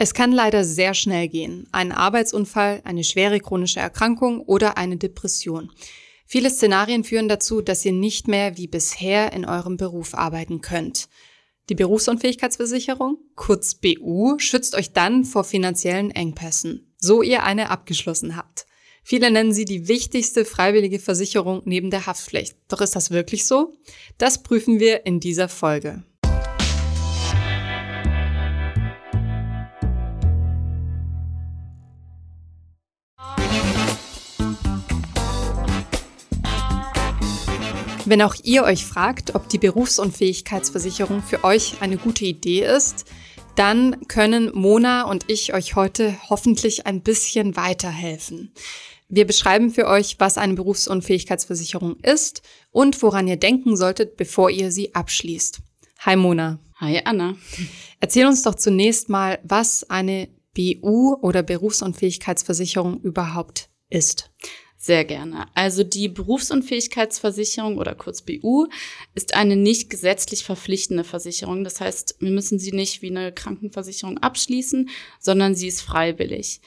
Es kann leider sehr schnell gehen. Ein Arbeitsunfall, eine schwere chronische Erkrankung oder eine Depression. Viele Szenarien führen dazu, dass ihr nicht mehr wie bisher in eurem Beruf arbeiten könnt. Die Berufsunfähigkeitsversicherung, kurz BU, schützt euch dann vor finanziellen Engpässen, so ihr eine abgeschlossen habt. Viele nennen sie die wichtigste freiwillige Versicherung neben der Haftpflicht. Doch ist das wirklich so? Das prüfen wir in dieser Folge. Wenn auch ihr euch fragt, ob die Berufsunfähigkeitsversicherung für euch eine gute Idee ist, dann können Mona und ich euch heute hoffentlich ein bisschen weiterhelfen. Wir beschreiben für euch, was eine Berufsunfähigkeitsversicherung ist und woran ihr denken solltet, bevor ihr sie abschließt. Hi Mona. Hi Anna. Erzähl uns doch zunächst mal, was eine BU oder Berufsunfähigkeitsversicherung überhaupt ist. Sehr gerne. Also die Berufsunfähigkeitsversicherung oder kurz BU ist eine nicht gesetzlich verpflichtende Versicherung. Das heißt, wir müssen sie nicht wie eine Krankenversicherung abschließen, sondern sie ist freiwillig.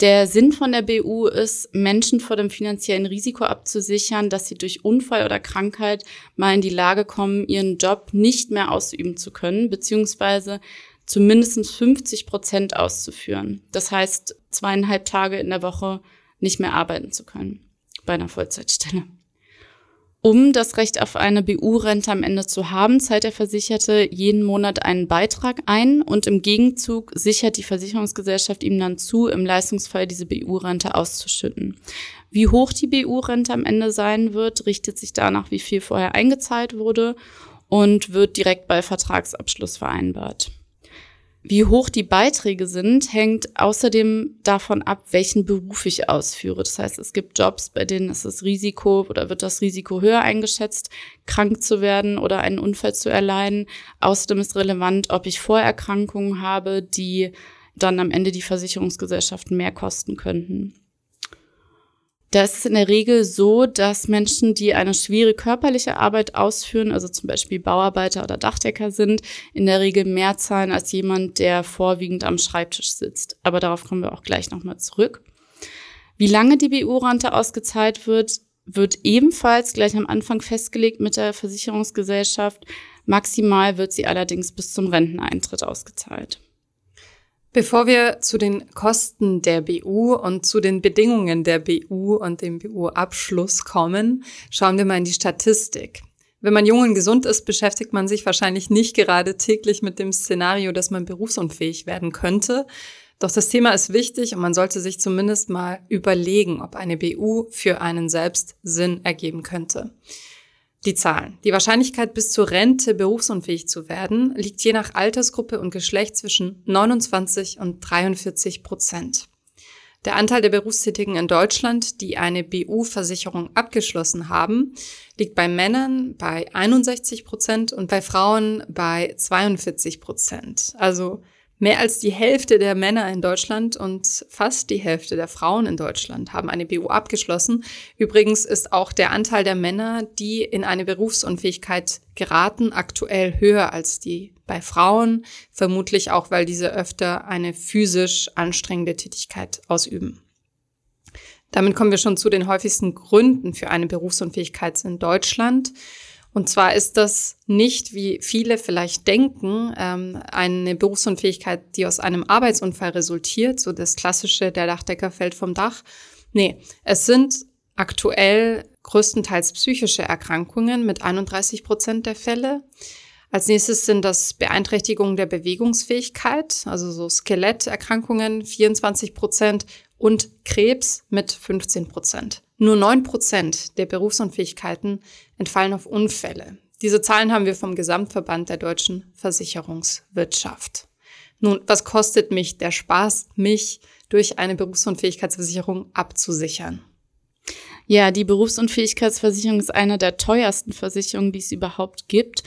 Der Sinn von der BU ist, Menschen vor dem finanziellen Risiko abzusichern, dass sie durch Unfall oder Krankheit mal in die Lage kommen, ihren Job nicht mehr ausüben zu können, beziehungsweise zumindest 50 Prozent auszuführen. Das heißt, zweieinhalb Tage in der Woche nicht mehr arbeiten zu können bei einer Vollzeitstelle. Um das Recht auf eine BU-Rente am Ende zu haben, zahlt der Versicherte jeden Monat einen Beitrag ein und im Gegenzug sichert die Versicherungsgesellschaft ihm dann zu, im Leistungsfall diese BU-Rente auszuschütten. Wie hoch die BU-Rente am Ende sein wird, richtet sich danach, wie viel vorher eingezahlt wurde und wird direkt bei Vertragsabschluss vereinbart. Wie hoch die Beiträge sind, hängt außerdem davon ab, welchen Beruf ich ausführe. Das heißt, es gibt Jobs, bei denen ist das Risiko oder wird das Risiko höher eingeschätzt, krank zu werden oder einen Unfall zu erleiden. Außerdem ist relevant, ob ich Vorerkrankungen habe, die dann am Ende die Versicherungsgesellschaften mehr kosten könnten. Da ist in der Regel so, dass Menschen, die eine schwere körperliche Arbeit ausführen, also zum Beispiel Bauarbeiter oder Dachdecker sind, in der Regel mehr zahlen als jemand, der vorwiegend am Schreibtisch sitzt. Aber darauf kommen wir auch gleich nochmal zurück. Wie lange die BU-Rente ausgezahlt wird, wird ebenfalls gleich am Anfang festgelegt mit der Versicherungsgesellschaft. Maximal wird sie allerdings bis zum Renteneintritt ausgezahlt. Bevor wir zu den Kosten der BU und zu den Bedingungen der BU und dem BU-Abschluss kommen, schauen wir mal in die Statistik. Wenn man jung und gesund ist, beschäftigt man sich wahrscheinlich nicht gerade täglich mit dem Szenario, dass man berufsunfähig werden könnte. Doch das Thema ist wichtig und man sollte sich zumindest mal überlegen, ob eine BU für einen selbst Sinn ergeben könnte. Die Zahlen. Die Wahrscheinlichkeit, bis zur Rente berufsunfähig zu werden, liegt je nach Altersgruppe und Geschlecht zwischen 29 und 43 Prozent. Der Anteil der Berufstätigen in Deutschland, die eine BU-Versicherung abgeschlossen haben, liegt bei Männern bei 61 Prozent und bei Frauen bei 42 Prozent. Also Mehr als die Hälfte der Männer in Deutschland und fast die Hälfte der Frauen in Deutschland haben eine BU abgeschlossen. Übrigens ist auch der Anteil der Männer, die in eine Berufsunfähigkeit geraten, aktuell höher als die bei Frauen, vermutlich auch, weil diese öfter eine physisch anstrengende Tätigkeit ausüben. Damit kommen wir schon zu den häufigsten Gründen für eine Berufsunfähigkeit in Deutschland. Und zwar ist das nicht, wie viele vielleicht denken, ähm, eine Berufsunfähigkeit, die aus einem Arbeitsunfall resultiert, so das klassische, der Dachdecker fällt vom Dach. Nee, es sind aktuell größtenteils psychische Erkrankungen mit 31 Prozent der Fälle. Als nächstes sind das Beeinträchtigungen der Bewegungsfähigkeit, also so Skeletterkrankungen 24 Prozent und Krebs mit 15 Prozent. Nur neun Prozent der Berufsunfähigkeiten entfallen auf Unfälle. Diese Zahlen haben wir vom Gesamtverband der deutschen Versicherungswirtschaft. Nun, was kostet mich der Spaß, mich durch eine Berufsunfähigkeitsversicherung abzusichern? Ja, die Berufsunfähigkeitsversicherung ist eine der teuersten Versicherungen, die es überhaupt gibt.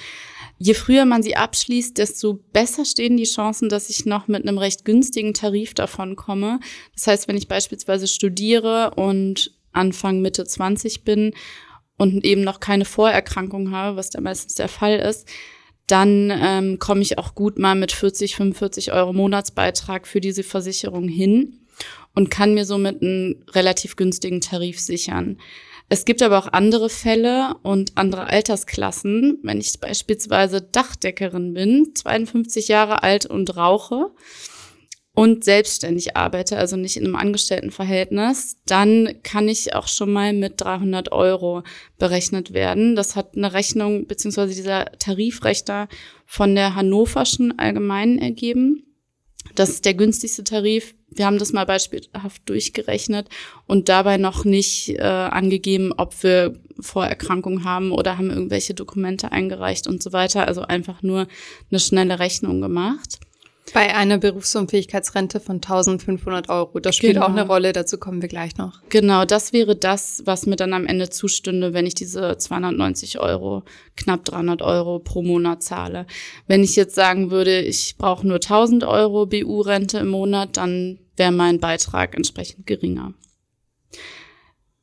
Je früher man sie abschließt, desto besser stehen die Chancen, dass ich noch mit einem recht günstigen Tarif davon komme. Das heißt, wenn ich beispielsweise studiere und Anfang, Mitte 20 bin und eben noch keine Vorerkrankung habe, was da meistens der Fall ist, dann ähm, komme ich auch gut mal mit 40, 45 Euro Monatsbeitrag für diese Versicherung hin und kann mir somit einen relativ günstigen Tarif sichern. Es gibt aber auch andere Fälle und andere Altersklassen. Wenn ich beispielsweise Dachdeckerin bin, 52 Jahre alt und rauche und selbstständig arbeite, also nicht in einem Angestelltenverhältnis, dann kann ich auch schon mal mit 300 Euro berechnet werden. Das hat eine Rechnung beziehungsweise dieser Tarifrechner von der Hannoverschen Allgemeinen ergeben. Das ist der günstigste Tarif. Wir haben das mal beispielhaft durchgerechnet und dabei noch nicht äh, angegeben, ob wir Vorerkrankungen haben oder haben irgendwelche Dokumente eingereicht und so weiter. Also einfach nur eine schnelle Rechnung gemacht. Bei einer Berufsunfähigkeitsrente von 1500 Euro. Das spielt Genau. auch eine Rolle, dazu kommen wir gleich noch. Genau, das wäre das, was mir dann am Ende zustünde, wenn ich diese 290 Euro, knapp 300 Euro pro Monat zahle. Wenn ich jetzt sagen würde, ich brauche nur 1000 Euro BU-Rente im Monat, dann wäre mein Beitrag entsprechend geringer.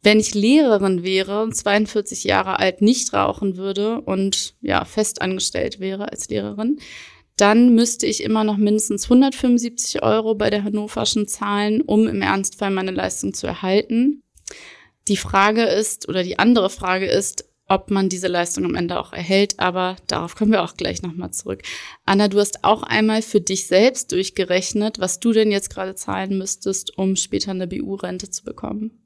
Wenn ich Lehrerin wäre und 42 Jahre alt nicht rauchen würde und ja, fest angestellt wäre als Lehrerin, dann müsste ich immer noch mindestens 175 Euro bei der Hannoverschen zahlen, um im Ernstfall meine Leistung zu erhalten. Die Frage ist, oder die andere Frage ist, ob man diese Leistung am Ende auch erhält, aber darauf kommen wir auch gleich nochmal zurück. Anna, du hast auch einmal für dich selbst durchgerechnet, was du denn jetzt gerade zahlen müsstest, um später eine BU-Rente zu bekommen.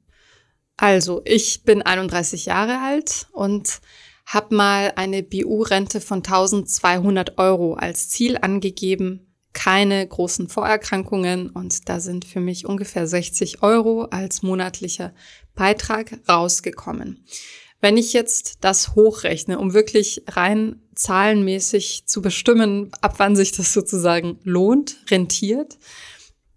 Also, ich bin 31 Jahre alt und habe mal eine BU-Rente von 1200 Euro als Ziel angegeben. Keine großen Vorerkrankungen und da sind für mich ungefähr 60 Euro als monatlicher Beitrag rausgekommen. Wenn ich jetzt das hochrechne, um wirklich rein zahlenmäßig zu bestimmen, ab wann sich das sozusagen lohnt, rentiert,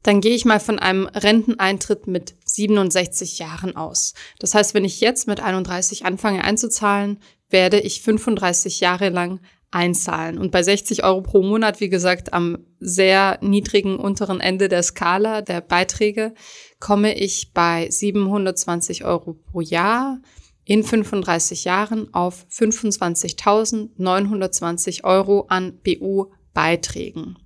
dann gehe ich mal von einem Renteneintritt mit 67 Jahren aus. Das heißt, wenn ich jetzt mit 31 anfange einzuzahlen, werde ich 35 Jahre lang einzahlen. Und bei 60 Euro pro Monat, wie gesagt, am sehr niedrigen unteren Ende der Skala der Beiträge, komme ich bei 720 Euro pro Jahr in 35 Jahren auf 25.920 Euro an BU-Beiträgen.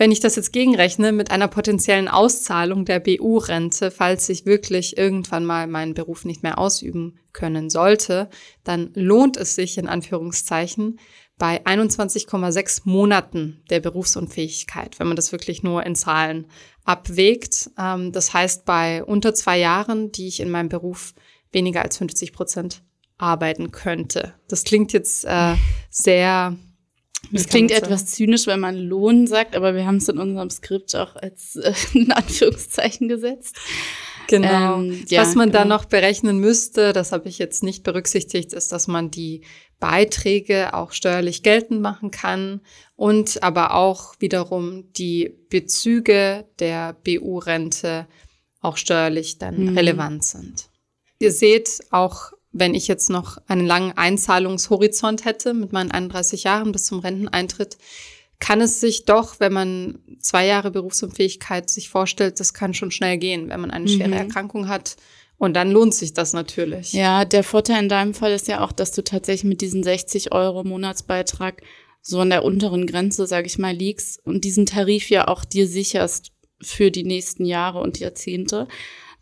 Wenn ich das jetzt gegenrechne mit einer potenziellen Auszahlung der BU-Rente, falls ich wirklich irgendwann mal meinen Beruf nicht mehr ausüben können sollte, dann lohnt es sich in Anführungszeichen bei 21,6 Monaten der Berufsunfähigkeit, wenn man das wirklich nur in Zahlen abwägt. Ähm, Das heißt, bei unter zwei Jahren, die ich in meinem Beruf weniger als 50 Prozent arbeiten könnte. Das klingt jetzt äh, sehr Das klingt etwas zynisch, wenn man Lohn sagt, aber wir haben es in unserem Skript auch als äh, in Anführungszeichen gesetzt. Genau. Ähm, ja, Was man da genau. noch berechnen müsste, das habe ich jetzt nicht berücksichtigt, ist, dass man die Beiträge auch steuerlich geltend machen kann und aber auch wiederum die Bezüge der BU-Rente auch steuerlich dann Mhm. relevant sind. Ihr seht auch, wenn ich jetzt noch einen langen Einzahlungshorizont hätte mit meinen 31 Jahren bis zum Renteneintritt, kann es sich doch, wenn man zwei Jahre Berufsunfähigkeit sich vorstellt, das kann schon schnell gehen, wenn man eine schwere Mhm. Erkrankung hat. Und dann lohnt sich das natürlich. Ja, der Vorteil in deinem Fall ist ja auch, dass du tatsächlich mit diesen 60 Euro Monatsbeitrag so an der unteren Grenze, sage ich mal, liegst und diesen Tarif ja auch dir sicherst für die nächsten Jahre und Jahrzehnte.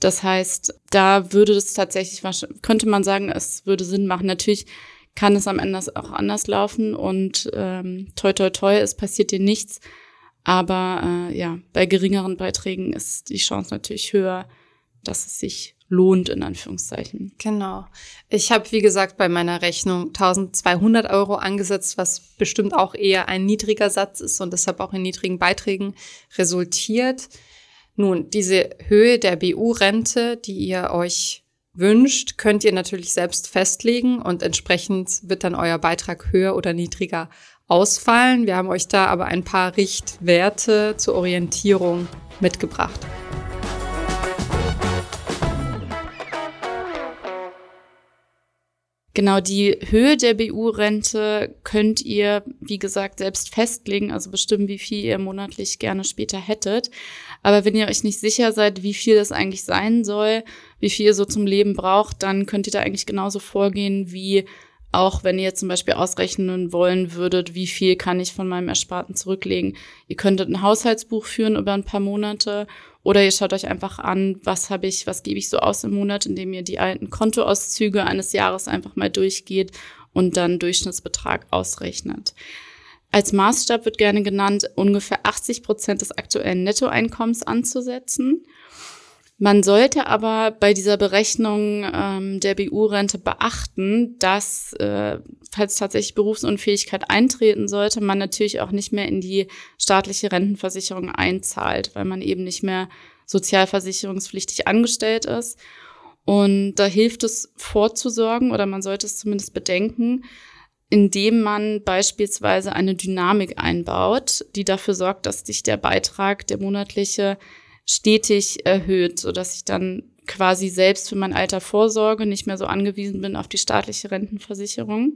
Das heißt, da würde es tatsächlich, könnte man sagen, es würde Sinn machen. Natürlich kann es am Ende auch anders laufen und ähm, toi toi toi, es passiert dir nichts. Aber äh, ja, bei geringeren Beiträgen ist die Chance natürlich höher, dass es sich lohnt, in Anführungszeichen. Genau. Ich habe, wie gesagt, bei meiner Rechnung 1200 Euro angesetzt, was bestimmt auch eher ein niedriger Satz ist und deshalb auch in niedrigen Beiträgen resultiert. Nun, diese Höhe der BU-Rente, die ihr euch wünscht, könnt ihr natürlich selbst festlegen und entsprechend wird dann euer Beitrag höher oder niedriger ausfallen. Wir haben euch da aber ein paar Richtwerte zur Orientierung mitgebracht. Genau, die Höhe der BU-Rente könnt ihr, wie gesagt, selbst festlegen, also bestimmen, wie viel ihr monatlich gerne später hättet. Aber wenn ihr euch nicht sicher seid, wie viel das eigentlich sein soll, wie viel ihr so zum Leben braucht, dann könnt ihr da eigentlich genauso vorgehen wie Auch wenn ihr zum Beispiel ausrechnen wollen würdet, wie viel kann ich von meinem Ersparten zurücklegen. Ihr könntet ein Haushaltsbuch führen über ein paar Monate oder ihr schaut euch einfach an, was habe ich, was gebe ich so aus im Monat, indem ihr die alten Kontoauszüge eines Jahres einfach mal durchgeht und dann Durchschnittsbetrag ausrechnet. Als Maßstab wird gerne genannt, ungefähr 80 Prozent des aktuellen Nettoeinkommens anzusetzen. Man sollte aber bei dieser Berechnung ähm, der BU-Rente beachten, dass, äh, falls tatsächlich Berufsunfähigkeit eintreten sollte, man natürlich auch nicht mehr in die staatliche Rentenversicherung einzahlt, weil man eben nicht mehr sozialversicherungspflichtig angestellt ist. Und da hilft es vorzusorgen oder man sollte es zumindest bedenken, indem man beispielsweise eine Dynamik einbaut, die dafür sorgt, dass sich der Beitrag, der monatliche, stetig erhöht, so dass ich dann quasi selbst für mein Alter vorsorge, nicht mehr so angewiesen bin auf die staatliche Rentenversicherung.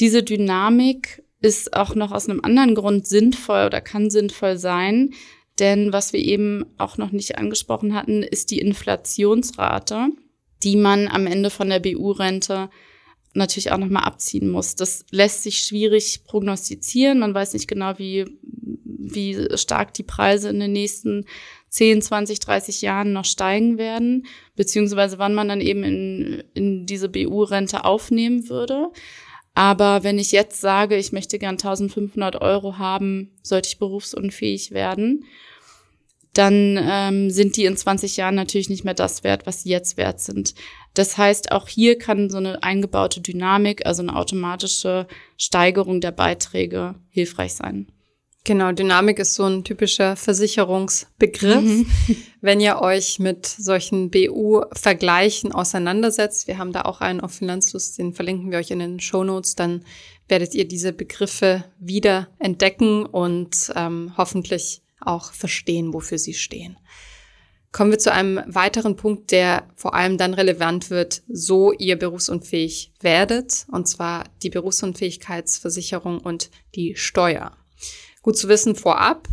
Diese Dynamik ist auch noch aus einem anderen Grund sinnvoll oder kann sinnvoll sein, denn was wir eben auch noch nicht angesprochen hatten, ist die Inflationsrate, die man am Ende von der BU-Rente natürlich auch nochmal abziehen muss. Das lässt sich schwierig prognostizieren. Man weiß nicht genau, wie, wie stark die Preise in den nächsten 10, 20, 30 Jahren noch steigen werden, beziehungsweise wann man dann eben in, in diese BU-Rente aufnehmen würde. Aber wenn ich jetzt sage, ich möchte gern 1500 Euro haben, sollte ich berufsunfähig werden, dann ähm, sind die in 20 Jahren natürlich nicht mehr das wert, was sie jetzt wert sind. Das heißt, auch hier kann so eine eingebaute Dynamik, also eine automatische Steigerung der Beiträge hilfreich sein. Genau, Dynamik ist so ein typischer Versicherungsbegriff. Mhm. Wenn ihr euch mit solchen BU-Vergleichen auseinandersetzt, wir haben da auch einen auf Finanzlust, den verlinken wir euch in den Show Notes, dann werdet ihr diese Begriffe wieder entdecken und ähm, hoffentlich auch verstehen, wofür sie stehen. Kommen wir zu einem weiteren Punkt, der vor allem dann relevant wird, so ihr berufsunfähig werdet, und zwar die Berufsunfähigkeitsversicherung und die Steuer. Gut zu wissen vorab,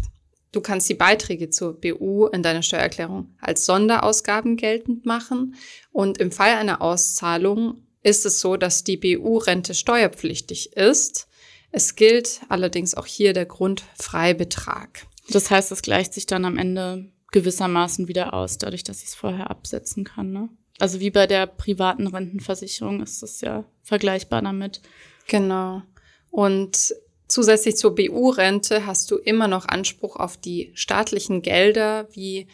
du kannst die Beiträge zur BU in deiner Steuererklärung als Sonderausgaben geltend machen und im Fall einer Auszahlung ist es so, dass die BU-Rente steuerpflichtig ist. Es gilt allerdings auch hier der Grundfreibetrag. Das heißt, es gleicht sich dann am Ende gewissermaßen wieder aus, dadurch, dass ich es vorher absetzen kann. Ne? Also wie bei der privaten Rentenversicherung ist das ja vergleichbar damit. Genau. Und Zusätzlich zur BU-Rente hast du immer noch Anspruch auf die staatlichen Gelder wie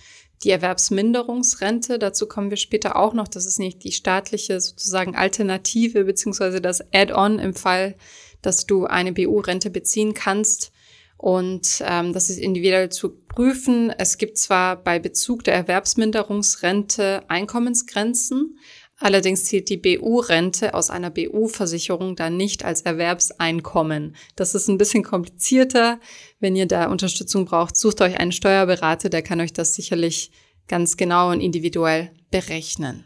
die Erwerbsminderungsrente. Dazu kommen wir später auch noch. Das ist nicht die staatliche sozusagen Alternative beziehungsweise das Add-on im Fall, dass du eine BU-Rente beziehen kannst. Und ähm, das ist individuell zu prüfen. Es gibt zwar bei Bezug der Erwerbsminderungsrente Einkommensgrenzen, Allerdings zählt die BU-Rente aus einer BU-Versicherung dann nicht als Erwerbseinkommen. Das ist ein bisschen komplizierter. Wenn ihr da Unterstützung braucht, sucht euch einen Steuerberater, der kann euch das sicherlich ganz genau und individuell berechnen.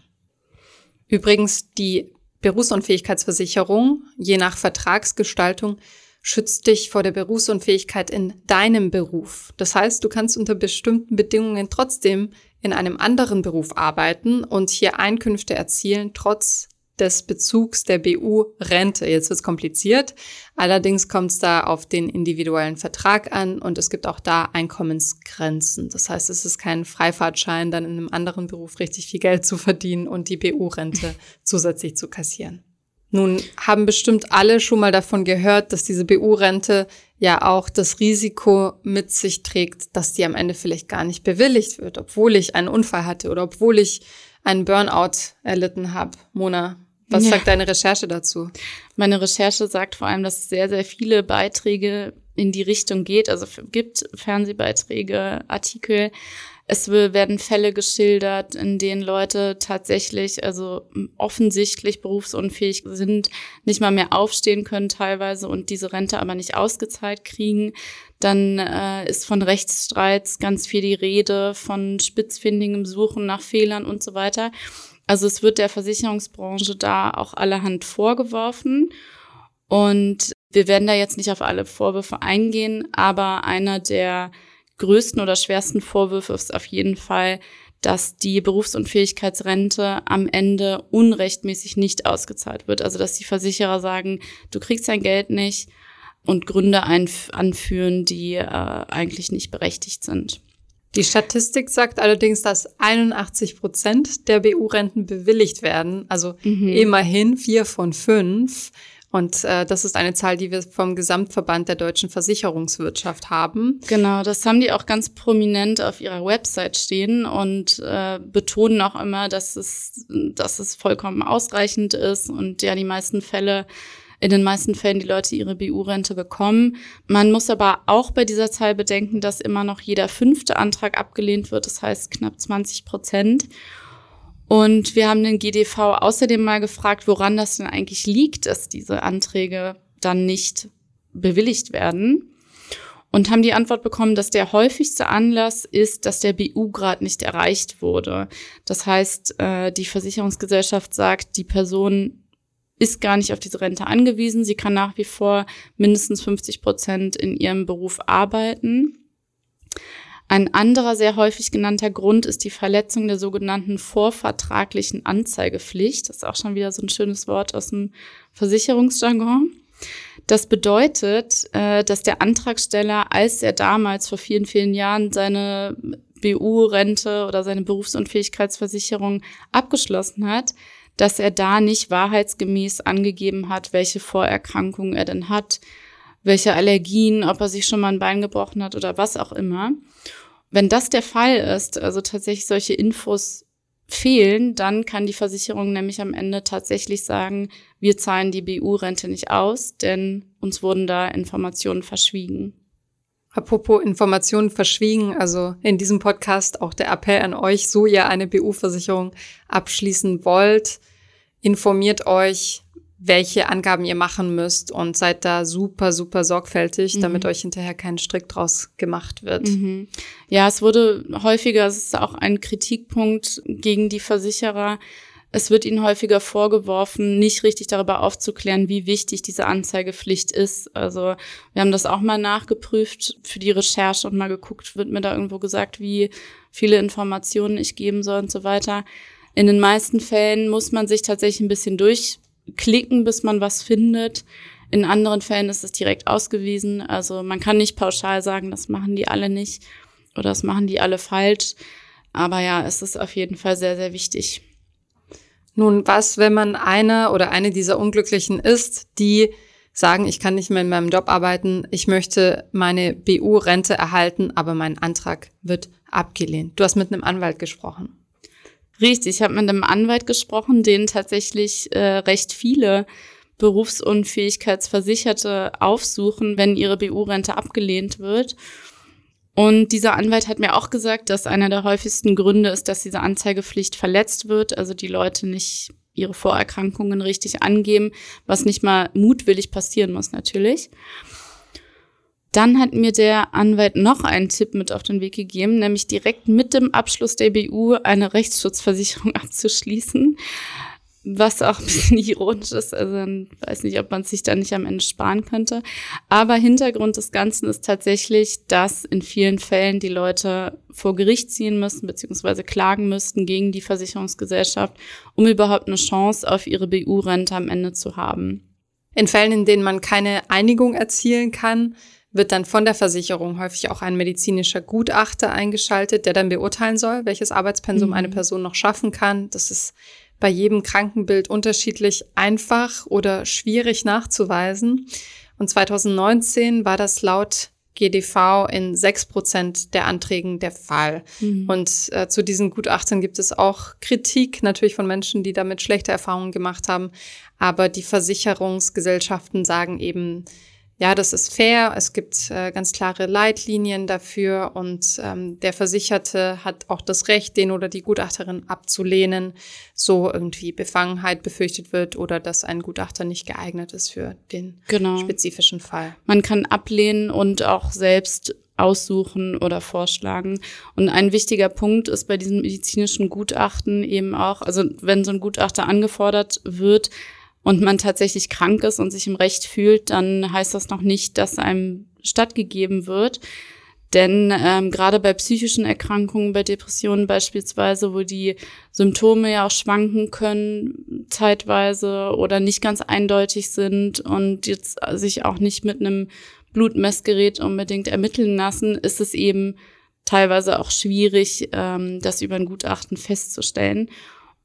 Übrigens, die Berufsunfähigkeitsversicherung, je nach Vertragsgestaltung, schützt dich vor der Berufsunfähigkeit in deinem Beruf. Das heißt, du kannst unter bestimmten Bedingungen trotzdem in einem anderen Beruf arbeiten und hier Einkünfte erzielen, trotz des Bezugs der BU-Rente. Jetzt wird es kompliziert. Allerdings kommt es da auf den individuellen Vertrag an und es gibt auch da Einkommensgrenzen. Das heißt, es ist kein Freifahrtschein, dann in einem anderen Beruf richtig viel Geld zu verdienen und die BU-Rente zusätzlich zu kassieren. Nun haben bestimmt alle schon mal davon gehört, dass diese BU-Rente ja auch das Risiko mit sich trägt, dass die am Ende vielleicht gar nicht bewilligt wird, obwohl ich einen Unfall hatte oder obwohl ich einen Burnout erlitten habe. Mona, was ja. sagt deine Recherche dazu? Meine Recherche sagt vor allem, dass es sehr, sehr viele Beiträge in die Richtung geht. Also gibt Fernsehbeiträge, Artikel, es werden Fälle geschildert, in denen Leute tatsächlich, also offensichtlich berufsunfähig sind, nicht mal mehr aufstehen können teilweise und diese Rente aber nicht ausgezahlt kriegen. Dann äh, ist von Rechtsstreits ganz viel die Rede, von spitzfindigem Suchen nach Fehlern und so weiter. Also es wird der Versicherungsbranche da auch allerhand vorgeworfen. Und wir werden da jetzt nicht auf alle Vorwürfe eingehen, aber einer der größten oder schwersten Vorwürfe ist auf jeden Fall, dass die Berufsunfähigkeitsrente am Ende unrechtmäßig nicht ausgezahlt wird. Also dass die Versicherer sagen, du kriegst dein Geld nicht und Gründe anführen, die äh, eigentlich nicht berechtigt sind. Die Statistik sagt allerdings, dass 81 Prozent der BU-Renten bewilligt werden, also mhm. immerhin vier von fünf. Und äh, das ist eine Zahl, die wir vom Gesamtverband der deutschen Versicherungswirtschaft haben. Genau, das haben die auch ganz prominent auf ihrer Website stehen und äh, betonen auch immer, dass es, dass es vollkommen ausreichend ist und ja die meisten Fälle in den meisten Fällen die Leute ihre BU-Rente bekommen. Man muss aber auch bei dieser Zahl bedenken, dass immer noch jeder fünfte Antrag abgelehnt wird, das heißt knapp 20 Prozent. Und wir haben den GDV außerdem mal gefragt, woran das denn eigentlich liegt, dass diese Anträge dann nicht bewilligt werden. Und haben die Antwort bekommen, dass der häufigste Anlass ist, dass der BU-Grad nicht erreicht wurde. Das heißt, äh, die Versicherungsgesellschaft sagt, die Person ist gar nicht auf diese Rente angewiesen. Sie kann nach wie vor mindestens 50 Prozent in ihrem Beruf arbeiten. Ein anderer sehr häufig genannter Grund ist die Verletzung der sogenannten vorvertraglichen Anzeigepflicht. Das ist auch schon wieder so ein schönes Wort aus dem Versicherungsjargon. Das bedeutet, äh, dass der Antragsteller, als er damals vor vielen, vielen Jahren seine BU-Rente oder seine Berufsunfähigkeitsversicherung abgeschlossen hat, dass er da nicht wahrheitsgemäß angegeben hat, welche Vorerkrankungen er denn hat, welche Allergien, ob er sich schon mal ein Bein gebrochen hat oder was auch immer. Wenn das der Fall ist, also tatsächlich solche Infos fehlen, dann kann die Versicherung nämlich am Ende tatsächlich sagen, wir zahlen die BU-Rente nicht aus, denn uns wurden da Informationen verschwiegen. Apropos Informationen verschwiegen, also in diesem Podcast auch der Appell an euch, so ihr eine BU-Versicherung abschließen wollt, informiert euch, welche Angaben ihr machen müsst und seid da super, super sorgfältig, mhm. damit euch hinterher kein Strick draus gemacht wird. Mhm. Ja, es wurde häufiger, es ist auch ein Kritikpunkt gegen die Versicherer, es wird ihnen häufiger vorgeworfen, nicht richtig darüber aufzuklären, wie wichtig diese Anzeigepflicht ist. Also wir haben das auch mal nachgeprüft für die Recherche und mal geguckt, wird mir da irgendwo gesagt, wie viele Informationen ich geben soll und so weiter. In den meisten Fällen muss man sich tatsächlich ein bisschen durchklicken, bis man was findet. In anderen Fällen ist es direkt ausgewiesen. Also man kann nicht pauschal sagen, das machen die alle nicht oder das machen die alle falsch. Aber ja, es ist auf jeden Fall sehr, sehr wichtig. Nun, was, wenn man eine oder eine dieser Unglücklichen ist, die sagen, ich kann nicht mehr in meinem Job arbeiten, ich möchte meine BU-Rente erhalten, aber mein Antrag wird abgelehnt. Du hast mit einem Anwalt gesprochen. Richtig, ich habe mit einem Anwalt gesprochen, den tatsächlich äh, recht viele Berufsunfähigkeitsversicherte aufsuchen, wenn ihre BU-Rente abgelehnt wird. Und dieser Anwalt hat mir auch gesagt, dass einer der häufigsten Gründe ist, dass diese Anzeigepflicht verletzt wird, also die Leute nicht ihre Vorerkrankungen richtig angeben, was nicht mal mutwillig passieren muss natürlich. Dann hat mir der Anwalt noch einen Tipp mit auf den Weg gegeben, nämlich direkt mit dem Abschluss der BU eine Rechtsschutzversicherung abzuschließen was auch ein bisschen ironisch ist. Also ich weiß nicht, ob man sich da nicht am Ende sparen könnte. Aber Hintergrund des Ganzen ist tatsächlich, dass in vielen Fällen die Leute vor Gericht ziehen müssen, beziehungsweise klagen müssten gegen die Versicherungsgesellschaft, um überhaupt eine Chance auf ihre BU-Rente am Ende zu haben. In Fällen, in denen man keine Einigung erzielen kann, wird dann von der Versicherung häufig auch ein medizinischer Gutachter eingeschaltet, der dann beurteilen soll, welches Arbeitspensum mhm. eine Person noch schaffen kann. Das ist bei jedem Krankenbild unterschiedlich einfach oder schwierig nachzuweisen. Und 2019 war das laut GDV in sechs Prozent der Anträgen der Fall. Mhm. Und äh, zu diesen Gutachtern gibt es auch Kritik natürlich von Menschen, die damit schlechte Erfahrungen gemacht haben. Aber die Versicherungsgesellschaften sagen eben, ja, das ist fair. Es gibt äh, ganz klare Leitlinien dafür und ähm, der Versicherte hat auch das Recht, den oder die Gutachterin abzulehnen, so irgendwie Befangenheit befürchtet wird oder dass ein Gutachter nicht geeignet ist für den genau. spezifischen Fall. Man kann ablehnen und auch selbst aussuchen oder vorschlagen. Und ein wichtiger Punkt ist bei diesem medizinischen Gutachten eben auch, also wenn so ein Gutachter angefordert wird, und man tatsächlich krank ist und sich im Recht fühlt, dann heißt das noch nicht, dass einem stattgegeben wird. Denn ähm, gerade bei psychischen Erkrankungen, bei Depressionen beispielsweise, wo die Symptome ja auch schwanken können zeitweise oder nicht ganz eindeutig sind und jetzt sich auch nicht mit einem Blutmessgerät unbedingt ermitteln lassen, ist es eben teilweise auch schwierig, ähm, das über ein Gutachten festzustellen.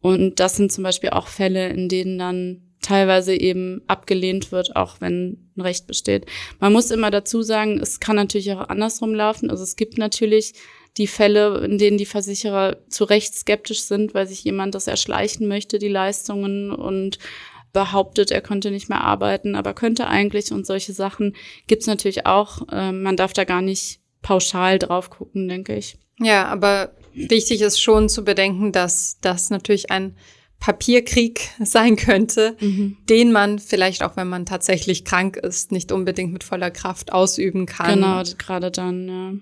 Und das sind zum Beispiel auch Fälle, in denen dann teilweise eben abgelehnt wird, auch wenn ein Recht besteht. Man muss immer dazu sagen, es kann natürlich auch andersrum laufen. Also es gibt natürlich die Fälle, in denen die Versicherer zu Recht skeptisch sind, weil sich jemand das erschleichen möchte, die Leistungen und behauptet, er könnte nicht mehr arbeiten, aber könnte eigentlich und solche Sachen gibt's natürlich auch. Ähm, man darf da gar nicht pauschal drauf gucken, denke ich. Ja, aber wichtig ist schon zu bedenken, dass das natürlich ein Papierkrieg sein könnte, mhm. den man vielleicht auch, wenn man tatsächlich krank ist, nicht unbedingt mit voller Kraft ausüben kann. Genau, gerade dann, ja.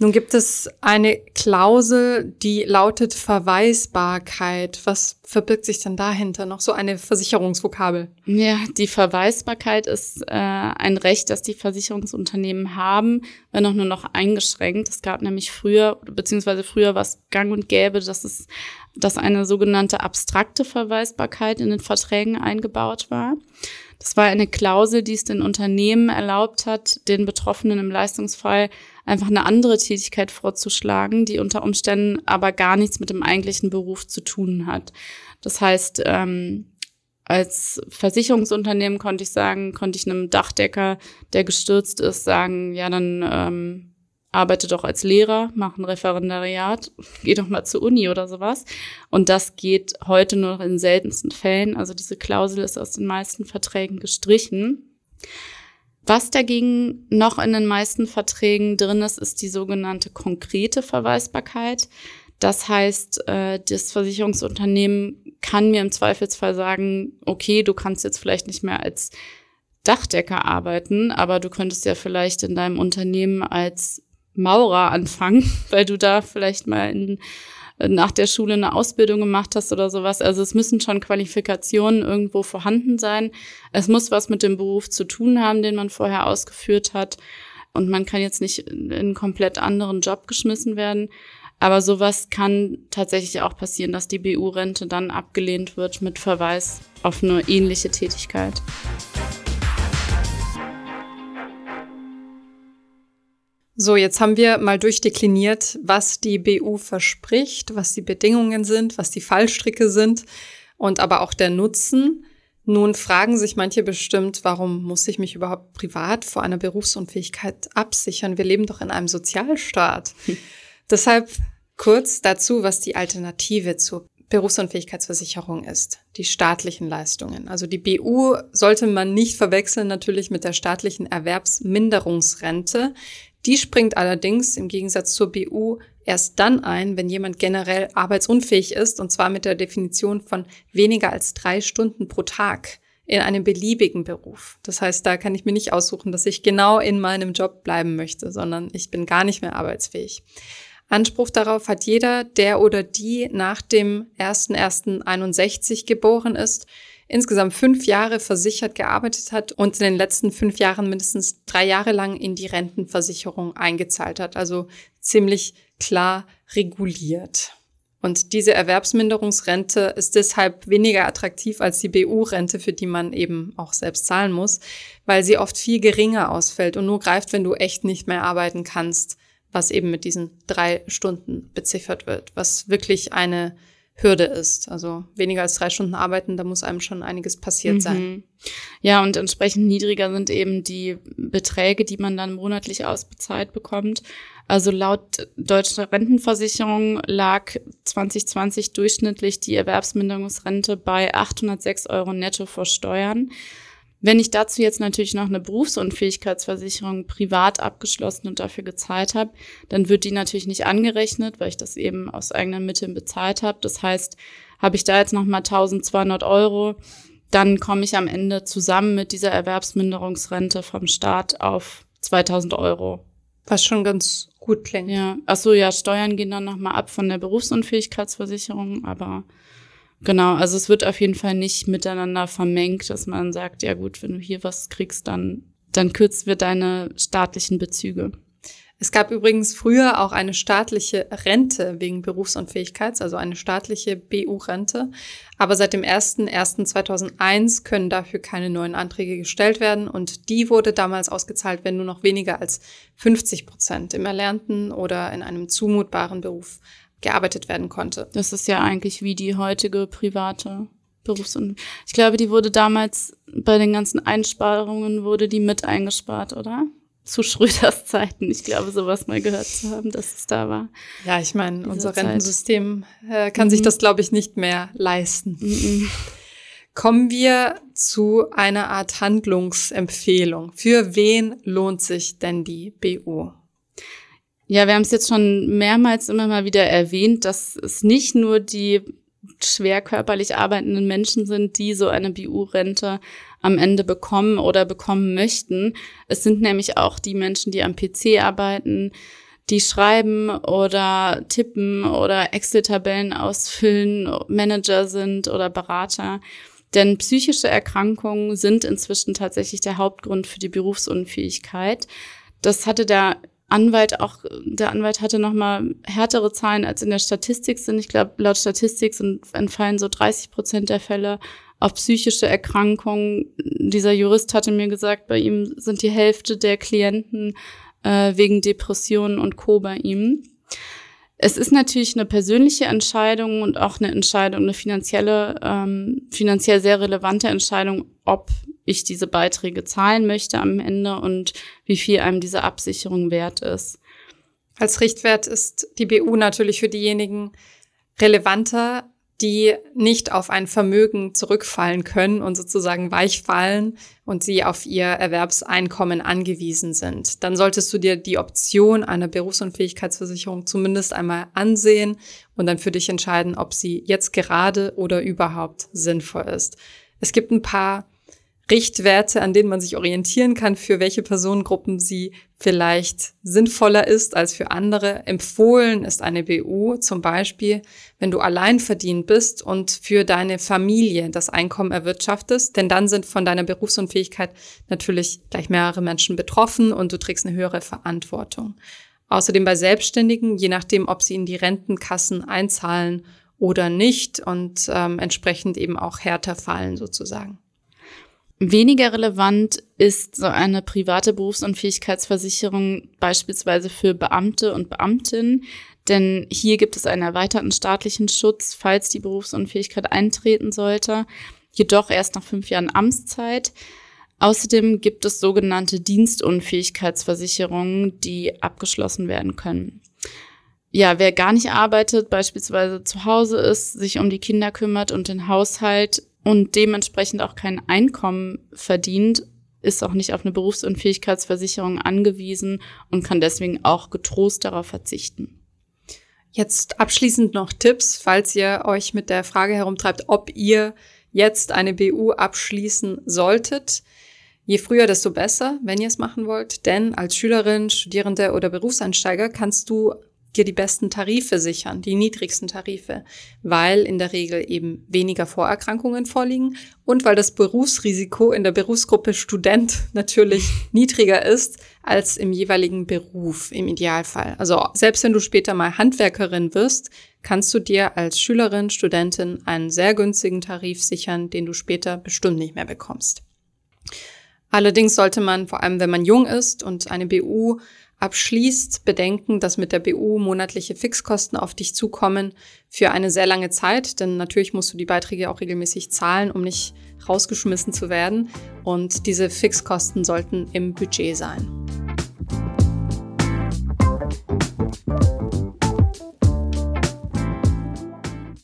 Nun gibt es eine Klausel, die lautet Verweisbarkeit. Was verbirgt sich denn dahinter? Noch so eine Versicherungsvokabel. Ja, die Verweisbarkeit ist äh, ein Recht, das die Versicherungsunternehmen haben, wenn auch nur noch eingeschränkt. Es gab nämlich früher, beziehungsweise früher was gang und gäbe, dass es, dass eine sogenannte abstrakte Verweisbarkeit in den Verträgen eingebaut war. Das war eine Klausel, die es den Unternehmen erlaubt hat, den Betroffenen im Leistungsfall einfach eine andere Tätigkeit vorzuschlagen, die unter Umständen aber gar nichts mit dem eigentlichen Beruf zu tun hat. Das heißt, ähm, als Versicherungsunternehmen konnte ich sagen, konnte ich einem Dachdecker, der gestürzt ist, sagen, ja, dann ähm, arbeite doch als Lehrer, mach ein Referendariat, geh doch mal zur Uni oder sowas. Und das geht heute nur noch in seltensten Fällen. Also diese Klausel ist aus den meisten Verträgen gestrichen. Was dagegen noch in den meisten Verträgen drin ist, ist die sogenannte konkrete Verweisbarkeit. Das heißt, äh, das Versicherungsunternehmen kann mir im Zweifelsfall sagen, okay, du kannst jetzt vielleicht nicht mehr als Dachdecker arbeiten, aber du könntest ja vielleicht in deinem Unternehmen als Maurer anfangen, weil du da vielleicht mal in, nach der Schule eine Ausbildung gemacht hast oder sowas. Also es müssen schon Qualifikationen irgendwo vorhanden sein. Es muss was mit dem Beruf zu tun haben, den man vorher ausgeführt hat. Und man kann jetzt nicht in einen komplett anderen Job geschmissen werden. Aber sowas kann tatsächlich auch passieren, dass die BU-Rente dann abgelehnt wird mit Verweis auf eine ähnliche Tätigkeit. So, jetzt haben wir mal durchdekliniert, was die BU verspricht, was die Bedingungen sind, was die Fallstricke sind und aber auch der Nutzen. Nun fragen sich manche bestimmt, warum muss ich mich überhaupt privat vor einer Berufsunfähigkeit absichern? Wir leben doch in einem Sozialstaat. Deshalb kurz dazu, was die Alternative zur Berufsunfähigkeitsversicherung ist, die staatlichen Leistungen. Also die BU sollte man nicht verwechseln natürlich mit der staatlichen Erwerbsminderungsrente. Die springt allerdings im Gegensatz zur BU erst dann ein, wenn jemand generell arbeitsunfähig ist, und zwar mit der Definition von weniger als drei Stunden pro Tag in einem beliebigen Beruf. Das heißt, da kann ich mir nicht aussuchen, dass ich genau in meinem Job bleiben möchte, sondern ich bin gar nicht mehr arbeitsfähig. Anspruch darauf hat jeder, der oder die nach dem 1.1.61 geboren ist, insgesamt fünf Jahre versichert gearbeitet hat und in den letzten fünf Jahren mindestens drei Jahre lang in die Rentenversicherung eingezahlt hat. Also ziemlich klar reguliert. Und diese Erwerbsminderungsrente ist deshalb weniger attraktiv als die BU-Rente, für die man eben auch selbst zahlen muss, weil sie oft viel geringer ausfällt und nur greift, wenn du echt nicht mehr arbeiten kannst, was eben mit diesen drei Stunden beziffert wird, was wirklich eine Hürde ist. Also weniger als drei Stunden arbeiten, da muss einem schon einiges passiert mhm. sein. Ja, und entsprechend niedriger sind eben die Beträge, die man dann monatlich ausbezahlt bekommt. Also laut deutscher Rentenversicherung lag 2020 durchschnittlich die Erwerbsminderungsrente bei 806 Euro netto vor Steuern. Wenn ich dazu jetzt natürlich noch eine Berufsunfähigkeitsversicherung privat abgeschlossen und dafür gezahlt habe, dann wird die natürlich nicht angerechnet, weil ich das eben aus eigenen Mitteln bezahlt habe. Das heißt, habe ich da jetzt noch mal 1200 Euro, dann komme ich am Ende zusammen mit dieser Erwerbsminderungsrente vom Staat auf 2000 Euro. Was schon ganz gut klingt. Ja, ach so, ja, Steuern gehen dann noch mal ab von der Berufsunfähigkeitsversicherung, aber Genau, also es wird auf jeden Fall nicht miteinander vermengt, dass man sagt, ja gut, wenn du hier was kriegst, dann, dann kürzt wir deine staatlichen Bezüge. Es gab übrigens früher auch eine staatliche Rente wegen Berufsunfähigkeits, also eine staatliche BU-Rente. Aber seit dem 01.01.2001 können dafür keine neuen Anträge gestellt werden und die wurde damals ausgezahlt, wenn nur noch weniger als 50 Prozent im erlernten oder in einem zumutbaren Beruf gearbeitet werden konnte. Das ist ja eigentlich wie die heutige private Berufs- und ich glaube, die wurde damals bei den ganzen Einsparungen wurde die mit eingespart, oder? Zu Schröders Zeiten. Ich glaube, sowas mal gehört zu haben, dass es da war. Ja, ich meine, unser Zeit. Rentensystem äh, kann mhm. sich das, glaube ich, nicht mehr leisten. Mhm. Kommen wir zu einer Art Handlungsempfehlung. Für wen lohnt sich denn die BU? Ja, wir haben es jetzt schon mehrmals immer mal wieder erwähnt, dass es nicht nur die schwer körperlich arbeitenden Menschen sind, die so eine BU-Rente am Ende bekommen oder bekommen möchten. Es sind nämlich auch die Menschen, die am PC arbeiten, die schreiben oder tippen oder Excel-Tabellen ausfüllen, Manager sind oder Berater. Denn psychische Erkrankungen sind inzwischen tatsächlich der Hauptgrund für die Berufsunfähigkeit. Das hatte der Anwalt auch, der Anwalt hatte noch mal härtere Zahlen als in der Statistik sind. Ich glaube, laut Statistik sind, entfallen so 30 Prozent der Fälle auf psychische Erkrankungen. Dieser Jurist hatte mir gesagt, bei ihm sind die Hälfte der Klienten äh, wegen Depressionen und Co. bei ihm. Es ist natürlich eine persönliche Entscheidung und auch eine Entscheidung, eine finanzielle, ähm, finanziell sehr relevante Entscheidung, ob ich diese Beiträge zahlen möchte am Ende und wie viel einem diese Absicherung wert ist. Als Richtwert ist die BU natürlich für diejenigen relevanter, die nicht auf ein Vermögen zurückfallen können und sozusagen weichfallen und sie auf ihr Erwerbseinkommen angewiesen sind. Dann solltest du dir die Option einer Berufsunfähigkeitsversicherung zumindest einmal ansehen und dann für dich entscheiden, ob sie jetzt gerade oder überhaupt sinnvoll ist. Es gibt ein paar Richtwerte, an denen man sich orientieren kann, für welche Personengruppen sie vielleicht sinnvoller ist als für andere. Empfohlen ist eine BU zum Beispiel, wenn du allein verdient bist und für deine Familie das Einkommen erwirtschaftest, denn dann sind von deiner Berufsunfähigkeit natürlich gleich mehrere Menschen betroffen und du trägst eine höhere Verantwortung. Außerdem bei Selbstständigen, je nachdem, ob sie in die Rentenkassen einzahlen oder nicht und ähm, entsprechend eben auch härter fallen sozusagen. Weniger relevant ist so eine private Berufsunfähigkeitsversicherung beispielsweise für Beamte und Beamtinnen, denn hier gibt es einen erweiterten staatlichen Schutz, falls die Berufsunfähigkeit eintreten sollte, jedoch erst nach fünf Jahren Amtszeit. Außerdem gibt es sogenannte Dienstunfähigkeitsversicherungen, die abgeschlossen werden können. Ja, wer gar nicht arbeitet, beispielsweise zu Hause ist, sich um die Kinder kümmert und den Haushalt, und dementsprechend auch kein Einkommen verdient, ist auch nicht auf eine Berufsunfähigkeitsversicherung angewiesen und kann deswegen auch getrost darauf verzichten. Jetzt abschließend noch Tipps, falls ihr euch mit der Frage herumtreibt, ob ihr jetzt eine BU abschließen solltet. Je früher, desto besser, wenn ihr es machen wollt. Denn als Schülerin, Studierende oder Berufseinsteiger kannst du dir die besten Tarife sichern, die niedrigsten Tarife, weil in der Regel eben weniger Vorerkrankungen vorliegen und weil das Berufsrisiko in der Berufsgruppe Student natürlich niedriger ist als im jeweiligen Beruf im Idealfall. Also selbst wenn du später mal Handwerkerin wirst, kannst du dir als Schülerin, Studentin einen sehr günstigen Tarif sichern, den du später bestimmt nicht mehr bekommst. Allerdings sollte man, vor allem wenn man jung ist und eine BU abschließt, bedenken, dass mit der BU monatliche Fixkosten auf dich zukommen für eine sehr lange Zeit, denn natürlich musst du die Beiträge auch regelmäßig zahlen, um nicht rausgeschmissen zu werden. Und diese Fixkosten sollten im Budget sein.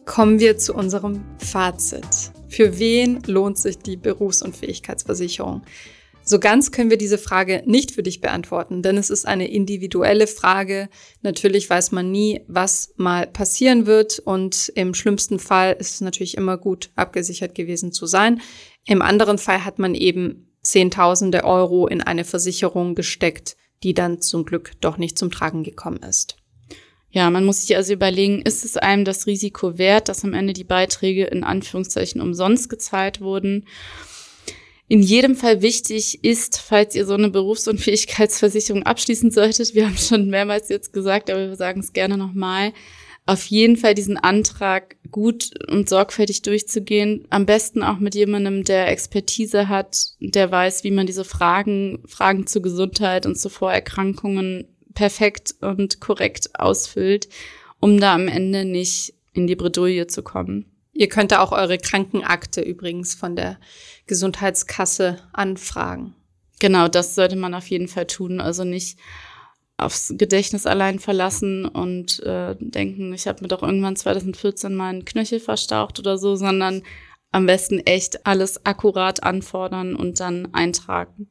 Kommen wir zu unserem Fazit. Für wen lohnt sich die Berufsunfähigkeitsversicherung? So ganz können wir diese Frage nicht für dich beantworten, denn es ist eine individuelle Frage. Natürlich weiß man nie, was mal passieren wird und im schlimmsten Fall ist es natürlich immer gut, abgesichert gewesen zu sein. Im anderen Fall hat man eben Zehntausende Euro in eine Versicherung gesteckt, die dann zum Glück doch nicht zum Tragen gekommen ist. Ja, man muss sich also überlegen, ist es einem das Risiko wert, dass am Ende die Beiträge in Anführungszeichen umsonst gezahlt wurden? In jedem Fall wichtig ist, falls ihr so eine Berufsunfähigkeitsversicherung abschließen solltet, wir haben schon mehrmals jetzt gesagt, aber wir sagen es gerne nochmal, auf jeden Fall diesen Antrag gut und sorgfältig durchzugehen. Am besten auch mit jemandem, der Expertise hat, der weiß, wie man diese Fragen, Fragen zur Gesundheit und zu Vorerkrankungen perfekt und korrekt ausfüllt, um da am Ende nicht in die Bredouille zu kommen. Ihr könnt da auch eure Krankenakte übrigens von der Gesundheitskasse anfragen. Genau, das sollte man auf jeden Fall tun. Also nicht aufs Gedächtnis allein verlassen und äh, denken, ich habe mir doch irgendwann 2014 meinen Knöchel verstaucht oder so, sondern am besten echt alles akkurat anfordern und dann eintragen.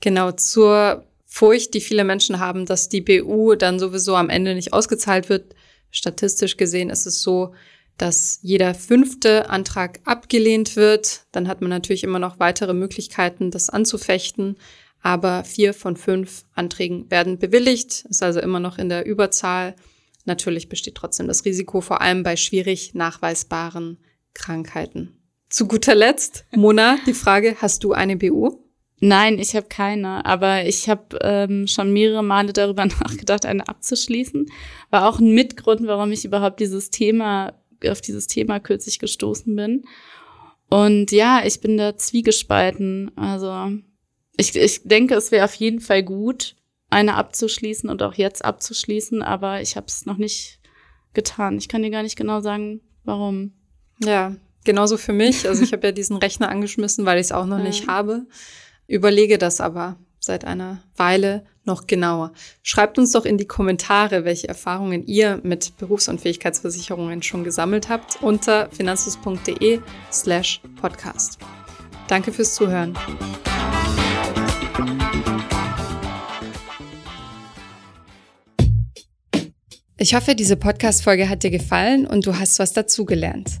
Genau, zur Furcht, die viele Menschen haben, dass die BU dann sowieso am Ende nicht ausgezahlt wird. Statistisch gesehen ist es so, dass jeder fünfte Antrag abgelehnt wird. Dann hat man natürlich immer noch weitere Möglichkeiten, das anzufechten. Aber vier von fünf Anträgen werden bewilligt, ist also immer noch in der Überzahl. Natürlich besteht trotzdem das Risiko, vor allem bei schwierig nachweisbaren Krankheiten. Zu guter Letzt, Mona, die Frage, hast du eine BU? Nein, ich habe keine, aber ich habe ähm, schon mehrere Male darüber nachgedacht, eine abzuschließen. War auch ein Mitgrund, warum ich überhaupt dieses Thema auf dieses Thema kürzlich gestoßen bin. Und ja, ich bin da zwiegespalten. Also ich, ich denke, es wäre auf jeden Fall gut, eine abzuschließen und auch jetzt abzuschließen, aber ich habe es noch nicht getan. Ich kann dir gar nicht genau sagen, warum. Ja, genauso für mich. Also ich habe ja diesen Rechner angeschmissen, weil ich es auch noch nicht habe. Überlege das aber seit einer Weile noch genauer. Schreibt uns doch in die Kommentare, welche Erfahrungen ihr mit Berufsunfähigkeitsversicherungen schon gesammelt habt unter finanzus.de slash podcast. Danke fürs Zuhören. Ich hoffe, diese Podcast-Folge hat dir gefallen und du hast was dazugelernt.